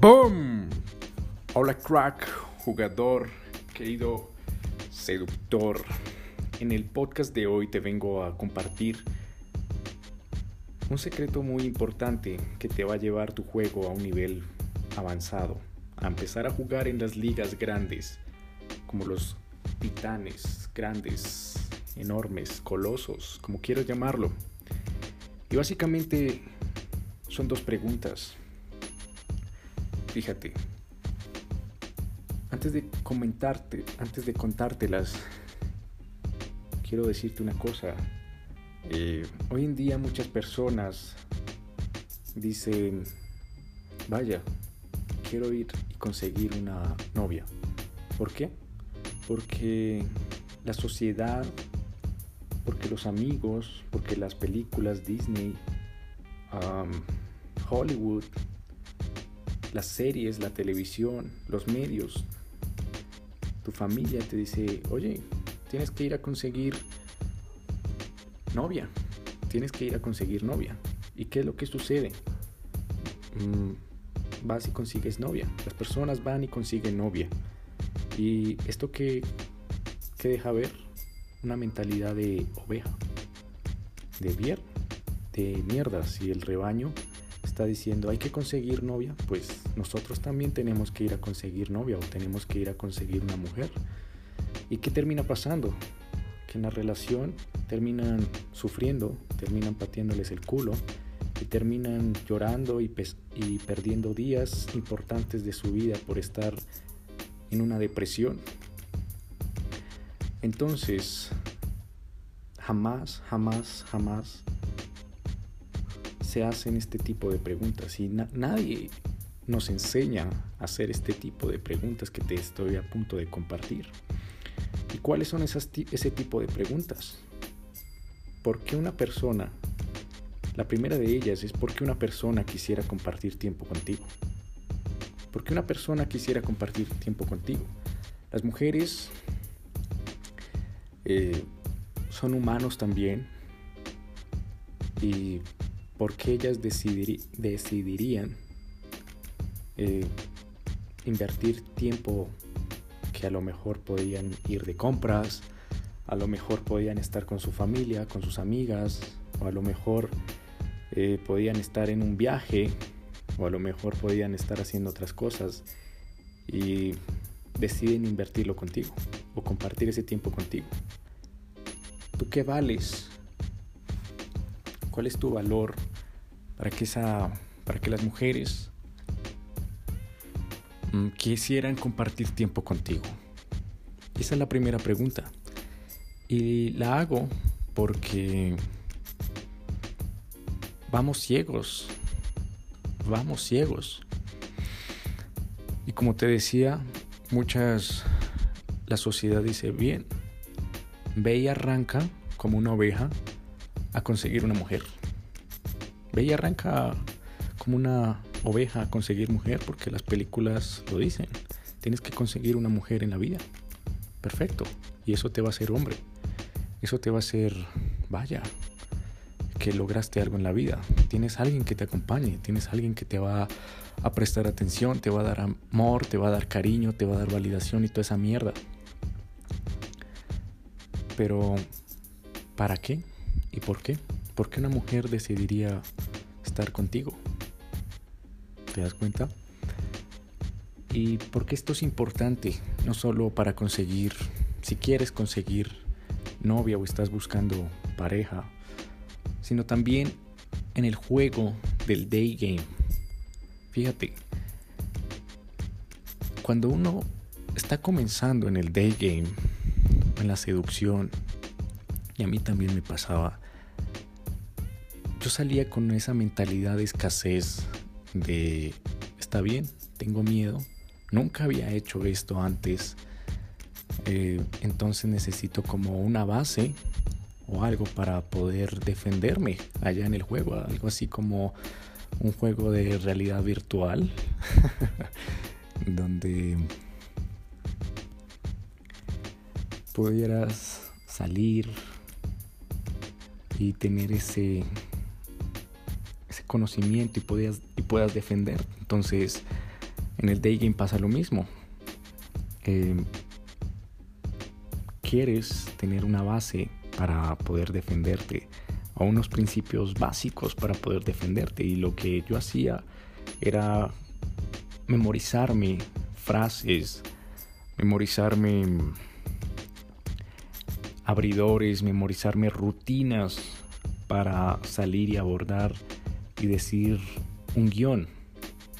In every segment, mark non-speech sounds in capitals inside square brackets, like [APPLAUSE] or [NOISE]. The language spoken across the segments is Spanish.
¡Boom! Hola crack, jugador, querido seductor. En el podcast de hoy te vengo a compartir un secreto muy importante que te va a llevar tu juego a un nivel avanzado, a empezar a jugar en las ligas grandes, como los titanes grandes, enormes, colosos, como quieras llamarlo. Y básicamente son dos preguntas Fíjate, antes de comentarte, antes de contártelas, quiero decirte una cosa. Eh, hoy en día muchas personas dicen, vaya, quiero ir y conseguir una novia. ¿Por qué? Porque la sociedad, porque los amigos, porque las películas Disney, Hollywood, las series, la televisión, los medios, tu familia te dice, oye, tienes que ir a conseguir novia, tienes que ir a conseguir novia. ¿Y qué es lo que sucede? Mm, vas y consigues novia. Las personas van y consiguen novia. ¿Y esto que, que deja ver? Una mentalidad de oveja, de vier, de mierda. Si el rebaño está diciendo hay que conseguir novia, pues nosotros también tenemos que ir a conseguir novia o tenemos que ir a conseguir una mujer. ¿Y qué termina pasando? Que en la relación terminan sufriendo, terminan pateándoles el culo y terminan llorando y, y perdiendo días importantes de su vida por estar en una depresión. Entonces, jamás, jamás, jamás se hacen este tipo de preguntas y nadie nos enseña a hacer este tipo de preguntas que te estoy a punto de compartir. ¿Y cuáles son esas, ese tipo de preguntas? ¿Por qué una persona, la primera de ellas es por qué una persona quisiera compartir tiempo contigo? ¿Por qué una persona quisiera compartir tiempo contigo? Las mujeres eh, son humanos también y porque ellas decidirían eh, invertir tiempo que a lo mejor podían ir de compras, a lo mejor podían estar con su familia, con sus amigas, o a lo mejor eh, podían estar en un viaje, o a lo mejor podían estar haciendo otras cosas y deciden invertirlo contigo o compartir ese tiempo contigo. ¿Tú qué vales? ¿Cuál es tu valor para que, esa, para que las mujeres mm, quisieran compartir tiempo contigo? Esa es la primera pregunta. Y la hago porque vamos ciegos, vamos ciegos. Y como te decía, muchas, la sociedad dice, bien, ve y arranca como una oveja a conseguir una mujer. Ve arranca como una oveja a conseguir mujer porque las películas lo dicen. Tienes que conseguir una mujer en la vida. Perfecto. Y eso te va a hacer hombre. Eso te va a hacer, vaya, que lograste algo en la vida. Tienes alguien que te acompañe. Tienes alguien que te va a prestar atención, te va a dar amor, te va a dar cariño, te va a dar validación y toda esa mierda. Pero, ¿para qué? ¿Y por qué? ¿Por qué una mujer decidiría estar contigo? ¿Te das cuenta? Y porque esto es importante, no solo para conseguir, si quieres conseguir novia o estás buscando pareja, sino también en el juego del day game. Fíjate, cuando uno está comenzando en el day game, en la seducción, y a mí también me pasaba, yo salía con esa mentalidad de escasez, de, está bien, tengo miedo, nunca había hecho esto antes, eh, entonces necesito como una base o algo para poder defenderme allá en el juego, algo así como un juego de realidad virtual, [LAUGHS] donde pudieras salir y tener ese conocimiento y, puedas, y puedas defender. Entonces, En el day game pasa lo mismo. Eh, quieres tener una base para poder defenderte o unos principios básicos para poder defenderte y lo que yo hacía era memorizarme frases, memorizarme abridores, memorizarme rutinas para salir y abordar y decir un guion.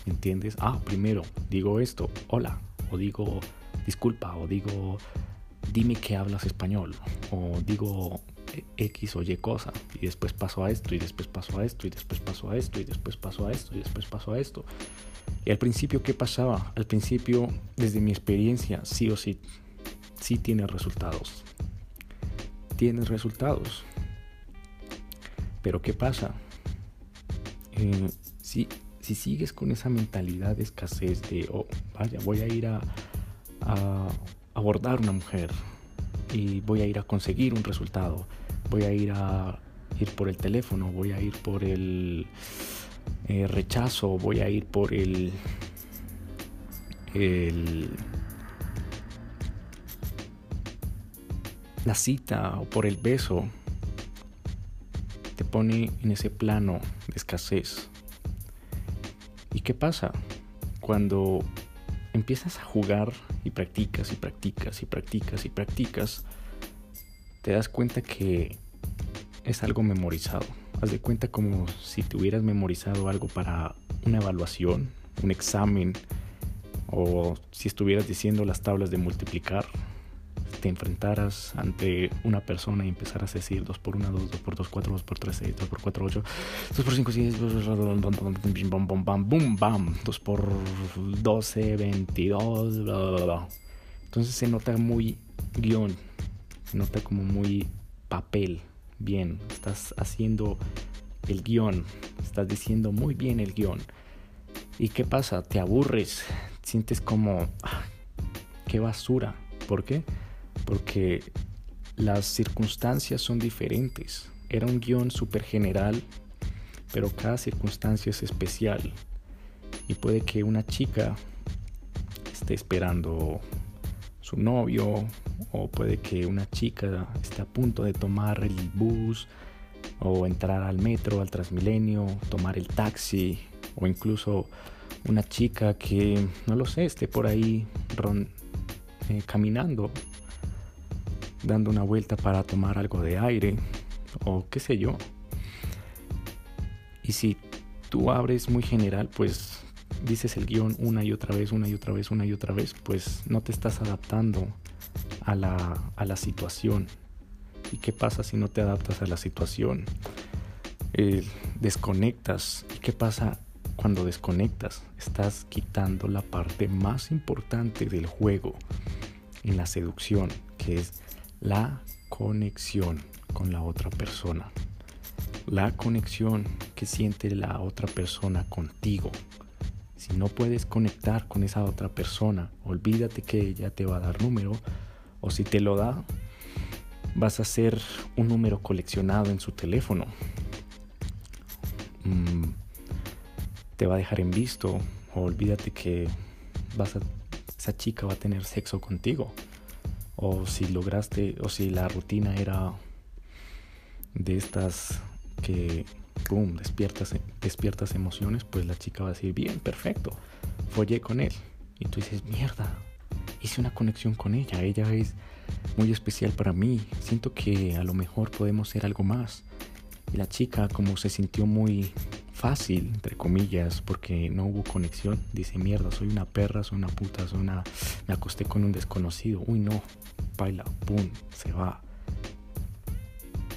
¿Entiendes? Ah, primero digo esto, hola, o digo disculpa, o digo dime que hablas español, o digo X o Y cosa, y después paso a esto, y después paso a esto, y después paso a esto, y después paso a esto, y después paso a esto. Y al principio, ¿qué pasaba? Al principio, desde mi experiencia, sí o sí, sí tienes resultados. Tienes resultados. Pero ¿qué pasa? Eh, si, si sigues con esa mentalidad de escasez de, oh, vaya, voy a ir a, a abordar una mujer y voy a ir a conseguir un resultado, voy a ir a ir por el teléfono, voy a ir por el eh, rechazo, voy a ir por el, el la cita o por el beso, te pone en ese plano de escasez. ¿Y qué pasa? Cuando empiezas a jugar y practicas y practicas y practicas y practicas, te das cuenta que es algo memorizado. Haz de cuenta como si te hubieras memorizado algo para una evaluación, un examen, o si estuvieras diciendo las tablas de multiplicar, te enfrentaras ante una persona y empezaras a decir 2 por 1, 2, 2 por 2, 4, 2 por 3, 6, 2 por 4, 8, 2 por 5, 6, bam, bam, bam, bum, bam, 2 por 12, 22, bla, bla, bla. Entonces se nota muy guion, se nota como muy papel, bien, estás haciendo el guion, estás diciendo muy bien el guion. ¿Y qué pasa? Te aburres, sientes como, ah, qué basura. ¿Por qué? Porque las circunstancias son diferentes. Era un guion súper general, pero cada circunstancia es especial. Y puede que una chica esté esperando su novio o puede que una chica esté a punto de tomar el bus o entrar al metro, al Transmilenio, tomar el taxi o incluso una chica que, no lo sé, esté por ahí eh, caminando, dando una vuelta para tomar algo de aire o qué sé yo. Y si tú abres muy general, pues dices el guion una y otra vez, una y otra vez, una y otra vez, pues no te estás adaptando a la, a la situación. ¿Y qué pasa si no te adaptas a la situación? Eh, desconectas. ¿Y qué pasa cuando desconectas? Estás quitando la parte más importante del juego en la seducción, que es la conexión con la otra persona. La conexión que siente la otra persona contigo. Si no puedes conectar con esa otra persona, olvídate que ella te va a dar número o si te lo da, vas a ser un número coleccionado en su teléfono. Mm, te va a dejar en visto o olvídate que vas a, esa chica va a tener sexo contigo. O si lograste, o si la rutina era de estas que boom, despiertas, despiertas emociones, pues la chica va a decir, bien, perfecto, follé con él. Y tú dices, mierda, hice una conexión con ella, ella es muy especial para mí, siento que a lo mejor podemos ser algo más. Y la chica, como se sintió muy fácil, entre comillas, porque no hubo conexión, dice, mierda, soy una perra, soy una puta, soy una... Me acosté con un desconocido, uy no, baila, pum, se va.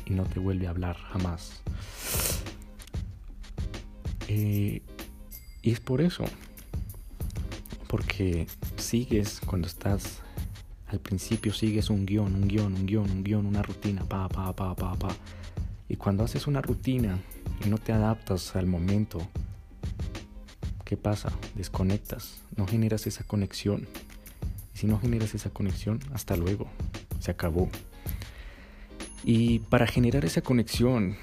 Y no te vuelve a hablar jamás. Eh, y es por eso. Porque sigues cuando estás al principio, sigues un guion, un guion, un guion, un guion, una rutina, pa, pa, pa, pa, pa. Y cuando haces una rutina y no te adaptas al momento, ¿qué pasa? Desconectas, no generas esa conexión. Y si no generas esa conexión, hasta luego, se acabó. Y para generar esa conexión,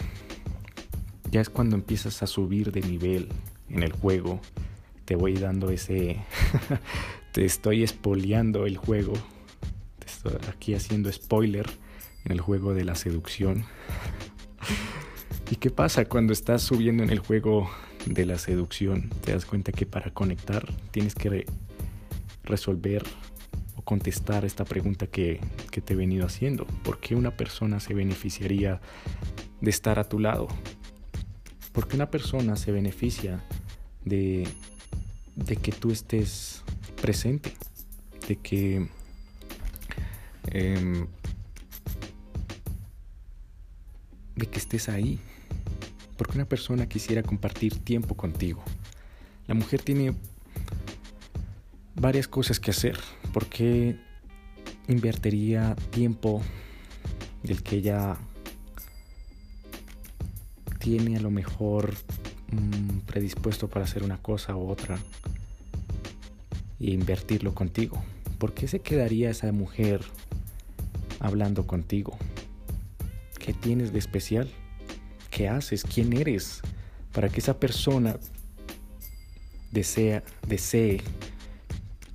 ya es cuando empiezas a subir de nivel en el juego, te voy dando ese... [LAUGHS] te estoy espoleando el juego. Te estoy aquí haciendo spoiler en el juego de la seducción. [LAUGHS] ¿Y qué pasa cuando estás subiendo en el juego de la seducción? Te das cuenta que para conectar tienes que resolver o contestar esta pregunta que, que te he venido haciendo. ¿Por qué una persona se beneficiaría de estar a tu lado? ¿Por qué una persona se beneficia de, de que tú estés presente? De que em, de que estés ahí, porque una persona quisiera compartir tiempo contigo. La mujer tiene varias cosas que hacer. ¿Por qué invertiría tiempo del que ella tiene a lo mejor mm, predispuesto para hacer una cosa u otra e invertirlo contigo? ¿Por qué se quedaría esa mujer hablando contigo? ¿Qué tienes de especial? ¿Qué haces? ¿Quién eres? Para que esa persona desee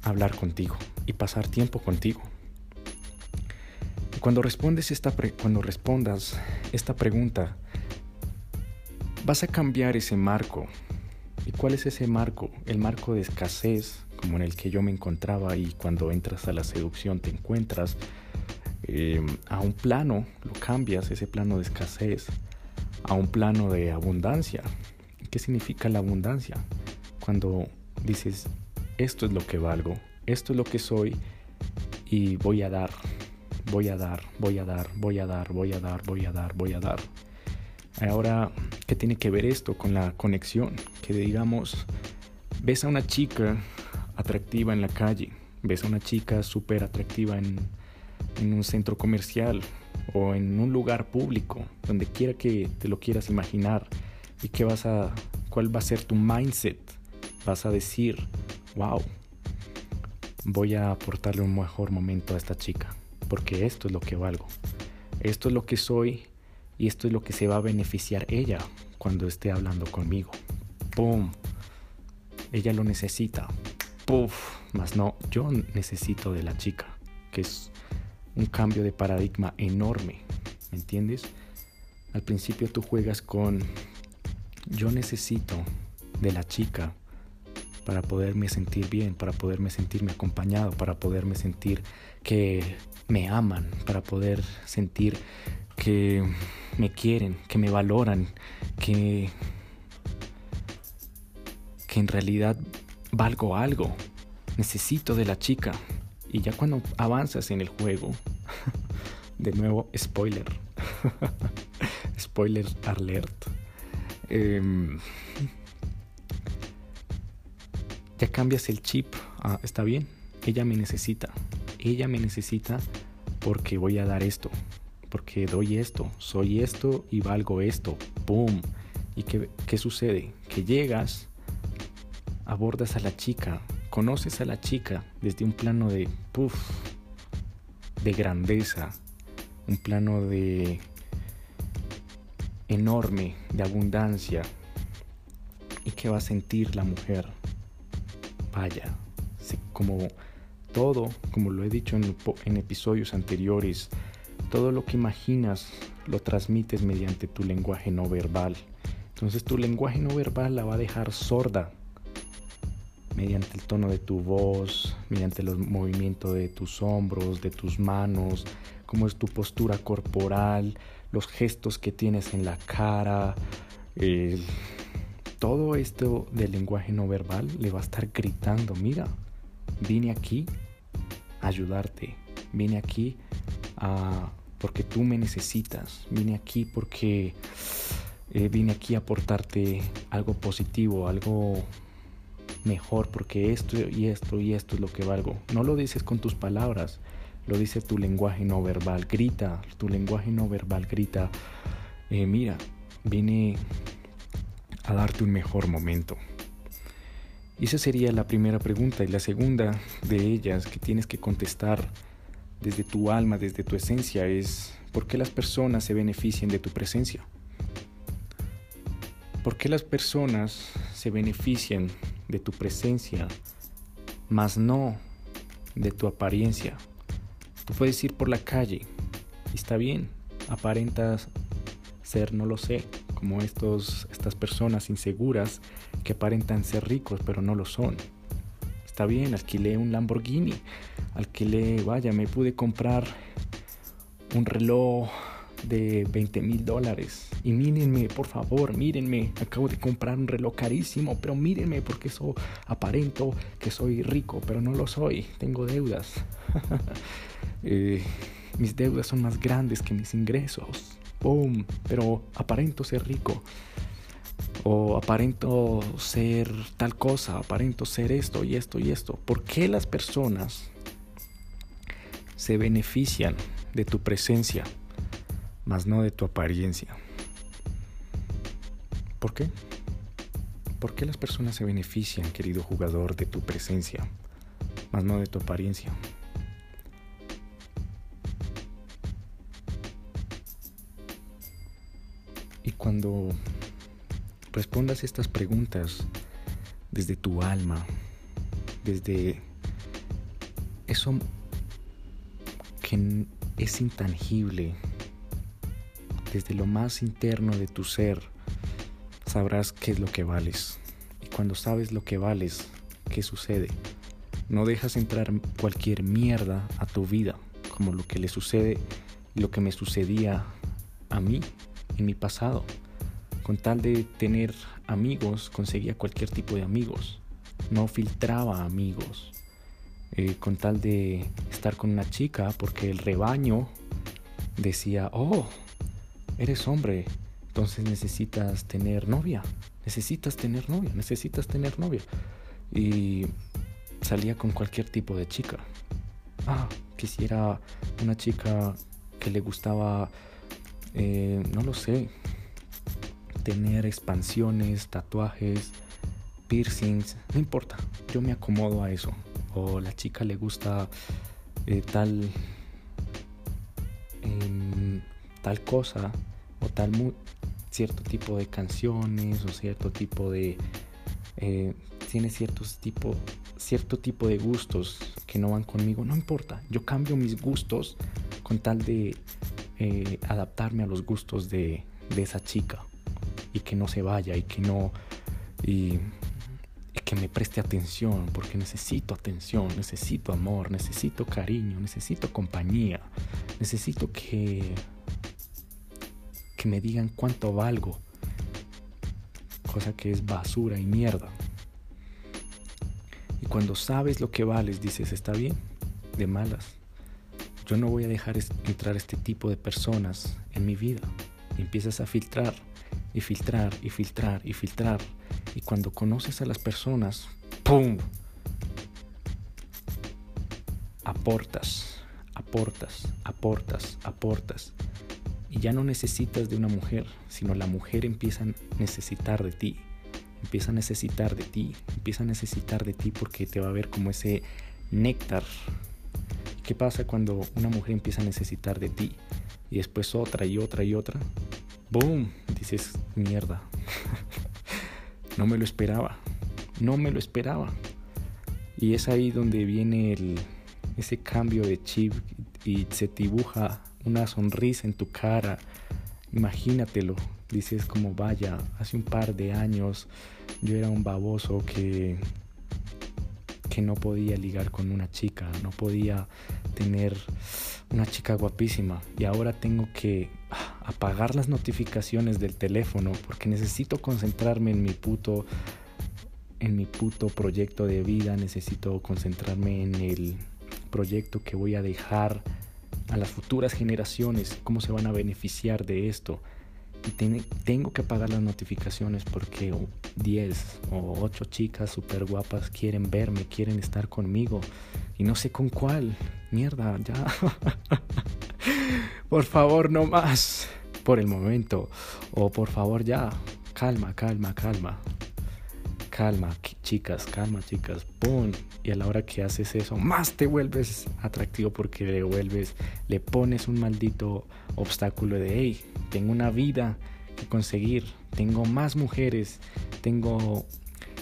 hablar contigo y pasar tiempo contigo. cuando respondes esta cuando respondas esta pregunta, vas a cambiar ese marco. ¿Y cuál es ese marco? El marco de escasez, como en el que yo me encontraba y cuando entras a la seducción te encuentras, eh, a un plano, lo cambias, ese plano de escasez, a un plano de abundancia. ¿Qué significa la abundancia? Cuando dices, esto es lo que valgo, esto es lo que soy y voy a dar, voy a dar, voy a dar, voy a dar, voy a dar, voy a dar, voy a dar. Ahora, ¿qué tiene que ver esto con la conexión? Que digamos, ves a una chica atractiva en la calle, ves a una chica súper atractiva en, en un centro comercial o en un lugar público, donde quiera que te lo quieras imaginar y qué vas a, cuál va a ser tu mindset. Vas a decir, wow, voy a aportarle un mejor momento a esta chica, porque esto es lo que valgo, esto es lo que soy y esto es lo que se va a beneficiar ella cuando esté hablando conmigo. ¡Pum! Ella lo necesita. ¡Puf! Más no, yo necesito de la chica, que es un cambio de paradigma enorme, ¿me entiendes? Al principio tú juegas con yo necesito de la chica para poderme sentir bien, para poderme sentirme acompañado, para poderme sentir que me aman, para poder sentir que me quieren, que me valoran, que, que en realidad valgo algo. Necesito de la chica. Y ya cuando avanzas en el juego, [LAUGHS] de nuevo, spoiler. [LAUGHS] spoiler alert. Em, ya cambias el chip. Ah, está bien, ella me necesita. Ella me necesita porque voy a dar esto. Porque doy esto, soy esto y valgo esto. ¡Boom! ¿Y qué, qué sucede? Que llegas, abordas a la chica, conoces a la chica desde un plano de puff, de grandeza, un plano de enorme, de abundancia. ¿Y qué va a sentir la mujer? Vaya, como todo, como lo he dicho en, en episodios anteriores, todo lo que imaginas lo transmites mediante tu lenguaje no verbal. Entonces tu lenguaje no verbal la va a dejar sorda mediante el tono de tu voz, mediante el movimiento de tus hombros, de tus manos, cómo es tu postura corporal, los gestos que tienes en la cara, todo esto del lenguaje no verbal le va a estar gritando, mira, vine aquí a ayudarte, vine aquí porque tú me necesitas, vine aquí porque eh, vine aquí a aportarte algo positivo, algo mejor porque esto y esto y esto es lo que valgo. No lo dices con tus palabras, lo dice tu lenguaje no verbal. Grita, tu lenguaje no verbal grita, eh, mira, vine a darte un mejor momento. Esa sería la primera pregunta. Y la segunda de ellas que tienes que contestar desde tu alma, desde tu esencia, es ¿por qué las personas se benefician de tu presencia? ¿Por qué las personas se benefician de tu presencia, mas no de tu apariencia. Tú puedes ir por la calle y está bien, aparentas ser, no lo sé, como estos, estas personas inseguras que aparentan ser ricos pero no lo son. Está bien, alquilé un Lamborghini, alquilé, vaya, me pude comprar un reloj de 20 mil dólares. Y mírenme, por favor, mírenme. Acabo de comprar un reloj carísimo, pero mírenme porque eso aparento que soy rico, pero no lo soy. Tengo deudas. [LAUGHS] Eh, mis deudas son más grandes que mis ingresos. Boom. Pero aparento ser rico. O aparento ser tal cosa. Aparento ser esto y esto y esto. ¿Por qué las personas se benefician de tu presencia? Mas no de tu apariencia. ¿Por qué? ¿Por qué las personas se benefician, querido jugador, de tu presencia, mas no de tu apariencia? Y cuando respondas estas preguntas desde tu alma, desde eso que es intangible, desde lo más interno de tu ser, sabrás qué es lo que vales. Y cuando sabes lo que vales, ¿qué sucede? No dejas entrar cualquier mierda a tu vida, como lo que le sucede lo que me sucedía a mí en mi pasado. Con tal de tener amigos, conseguía cualquier tipo de amigos. No filtraba amigos. Eh, con tal de estar con una chica, porque el rebaño decía, oh, eres hombre, entonces necesitas tener novia, necesitas tener novia, necesitas tener novia. Y salía con cualquier tipo de chica. Ah, quisiera una chica que le gustaba, eh, no lo sé, tener expansiones, tatuajes, piercings, no importa, yo me acomodo a eso. O la chica le gusta eh, tal tal cosa o tal cierto tipo de canciones o cierto tipo de eh, tiene ciertos tipo cierto tipo de gustos que no van conmigo no importa. Yo cambio mis gustos con tal de eh, adaptarme a los gustos de, de, esa chica y que no se vaya y que no y, y que me preste atención porque necesito atención necesito amor necesito cariño necesito compañía necesito que me digan cuánto valgo, cosa que es basura y mierda. Y cuando sabes lo que vales, dices, está bien, de malas. Yo no voy a dejar entrar este tipo de personas en mi vida. Y empiezas a filtrar y filtrar y filtrar y filtrar. Y cuando conoces a las personas, ¡pum! Aportas, aportas, aportas, aportas. Y ya no necesitas de una mujer, sino la mujer empieza a necesitar de ti. Empieza a necesitar de ti, empieza a necesitar de ti porque te va a ver como ese néctar. ¿Qué pasa cuando una mujer empieza a necesitar de ti? Y después otra y otra y otra. ¡Boom! Dices, mierda. [LAUGHS] no me lo esperaba. No me lo esperaba. Y es ahí donde viene el, ese cambio de chip y se dibuja una sonrisa en tu cara. Imagínatelo. Dices como, vaya, hace un par de años yo era un baboso que, que no podía ligar con una chica, no podía tener una chica guapísima y ahora tengo que apagar las notificaciones del teléfono porque necesito concentrarme en mi puto en mi puto proyecto de vida, necesito concentrarme en el proyecto que voy a dejar a las futuras generaciones, cómo se van a beneficiar de esto. Y tengo que apagar las notificaciones porque 10 o 8 chicas súper guapas quieren verme, quieren estar conmigo. Y no sé con cuál. Mierda, ya. [LAUGHS] por favor, no más. Por el momento. O por favor, ya. Calma, calma, calma calma, chicas, calma, chicas, ¡pum! Y a la hora que haces eso, más te vuelves atractivo porque le vuelves, le pones un maldito obstáculo de, hey, tengo una vida que conseguir, tengo más mujeres, tengo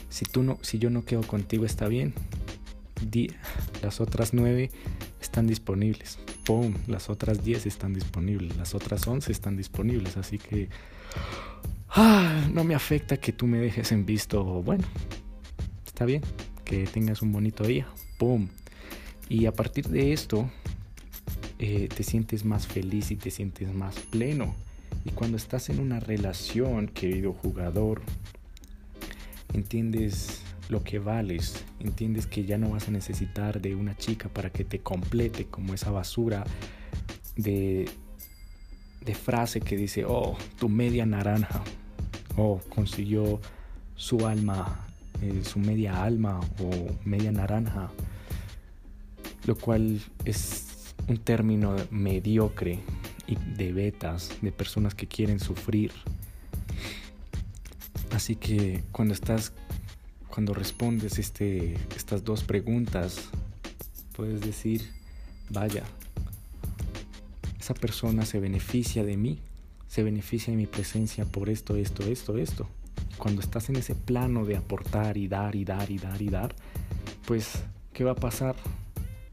Si, tú no, si yo no quedo contigo está bien. las otras nueve están disponibles. ¡Pum! Las otras diez están disponibles. Las otras once están disponibles. Así que... Ah, no me afecta que tú me dejes en visto. Bueno, está bien. Que tengas un bonito día. ¡Pum! Y a partir de esto, eh, te sientes más feliz y te sientes más pleno. Y cuando estás en una relación, querido jugador, entiendes lo que vales, entiendes que ya no vas a necesitar de una chica para que te complete como esa basura de, de frase que dice, oh, tu media naranja, oh, consiguió su alma, eh, su media alma o media naranja, lo cual es un término mediocre y de betas, de personas que quieren sufrir. Así que cuando estás, cuando respondes este, estas dos preguntas, puedes decir, vaya, esa persona se beneficia de mí, se beneficia de mi presencia por esto, esto, esto, esto. Cuando estás en ese plano de aportar y dar y dar y dar y dar, pues, ¿qué va a pasar?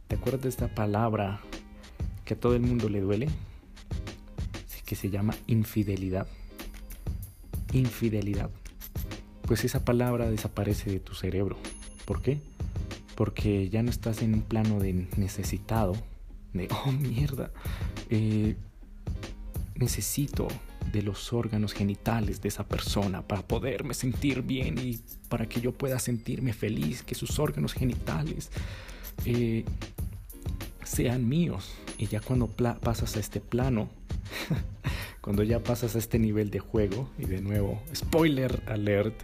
¿Te acuerdas de esta palabra que a todo el mundo le duele, que se llama infidelidad. Infidelidad. Pues esa palabra desaparece de tu cerebro. ¿Por qué? Porque ya no estás en un plano de necesitado, de, oh mierda, eh, necesito de los órganos genitales de esa persona para poderme sentir bien y para que yo pueda sentirme feliz, que sus órganos genitales eh, sean míos. Y ya cuando pasas a este plano, [LAUGHS] cuando ya pasas a este nivel de juego, y de nuevo, spoiler alert,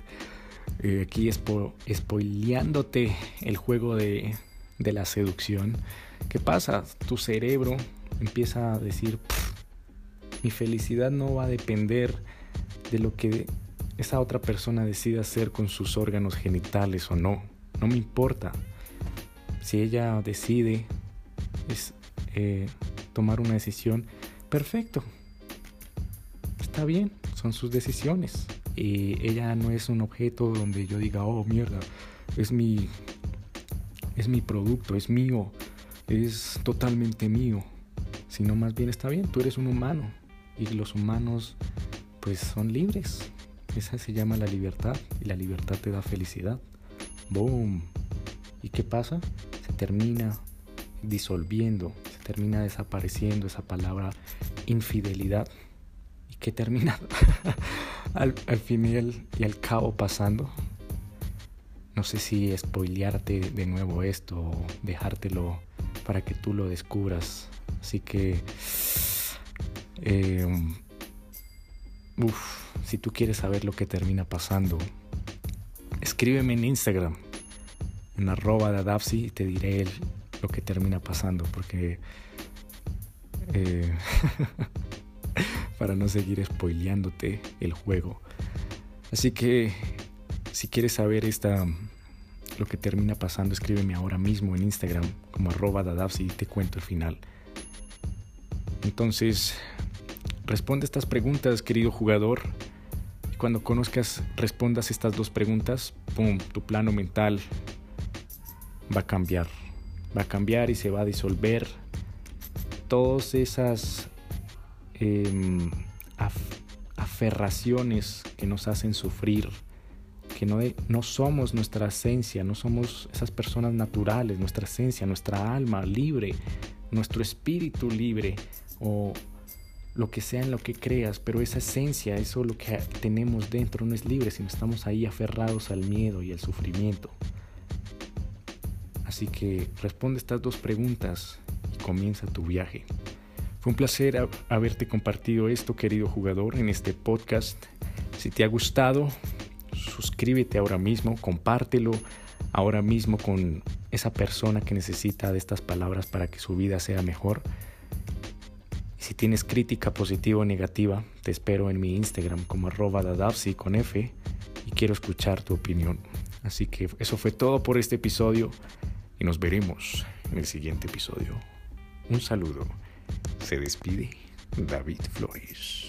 eh, aquí spo spoileándote el juego de, de, la seducción, ¿qué pasa? Tu cerebro empieza a decir, mi felicidad no va a depender de lo que esa otra persona decida hacer con sus órganos genitales o no. No me importa. Si ella decide eh, tomar una decisión, perfecto. Está bien, son sus decisiones. Y ella no es un objeto donde yo diga, oh mierda, es mi, es mi producto, es mío, es totalmente mío. Sino más bien está bien, tú eres un humano y los humanos pues son libres. Esa se llama la libertad y la libertad te da felicidad. Boom. ¿Y qué pasa? Se termina disolviendo, termina desapareciendo esa palabra infidelidad y que termina [LAUGHS] al, al final y al cabo pasando. No sé si spoilearte de nuevo esto o dejártelo para que tú lo descubras. Así que, eh, si tú quieres saber lo que termina pasando, escríbeme en Instagram, en arroba de Adapsi, y te diré lo que termina pasando, porque eh, [LAUGHS] para no seguir spoileándote el juego. Así que si quieres saber esta lo que termina pasando, escríbeme ahora mismo en Instagram como arroba y te cuento el final. Entonces, responde estas preguntas, querido jugador. cuando conozcas, respondas estas dos preguntas, ¡pum! Tu plano mental va a cambiar va a cambiar y se va a disolver. Todas esas em, aferraciones que nos hacen sufrir, que no, no somos nuestra esencia, no somos esas personas naturales, nuestra esencia, nuestra alma libre, nuestro espíritu libre o lo que sea en lo que creas, pero esa esencia, eso lo que tenemos dentro no es libre, sino estamos ahí aferrados al miedo y al sufrimiento. Así que responde estas dos preguntas y comienza tu viaje. Fue un placer haberte compartido esto, querido jugador, en este podcast. Si te ha gustado, suscríbete ahora mismo, compártelo ahora mismo con esa persona que necesita de estas palabras para que su vida sea mejor. Si tienes crítica positiva o negativa, te espero en mi Instagram como arroba dadavsi con F y quiero escuchar tu opinión. Así que eso fue todo por este episodio y nos veremos en el siguiente episodio. Un saludo. Se despide David Flores.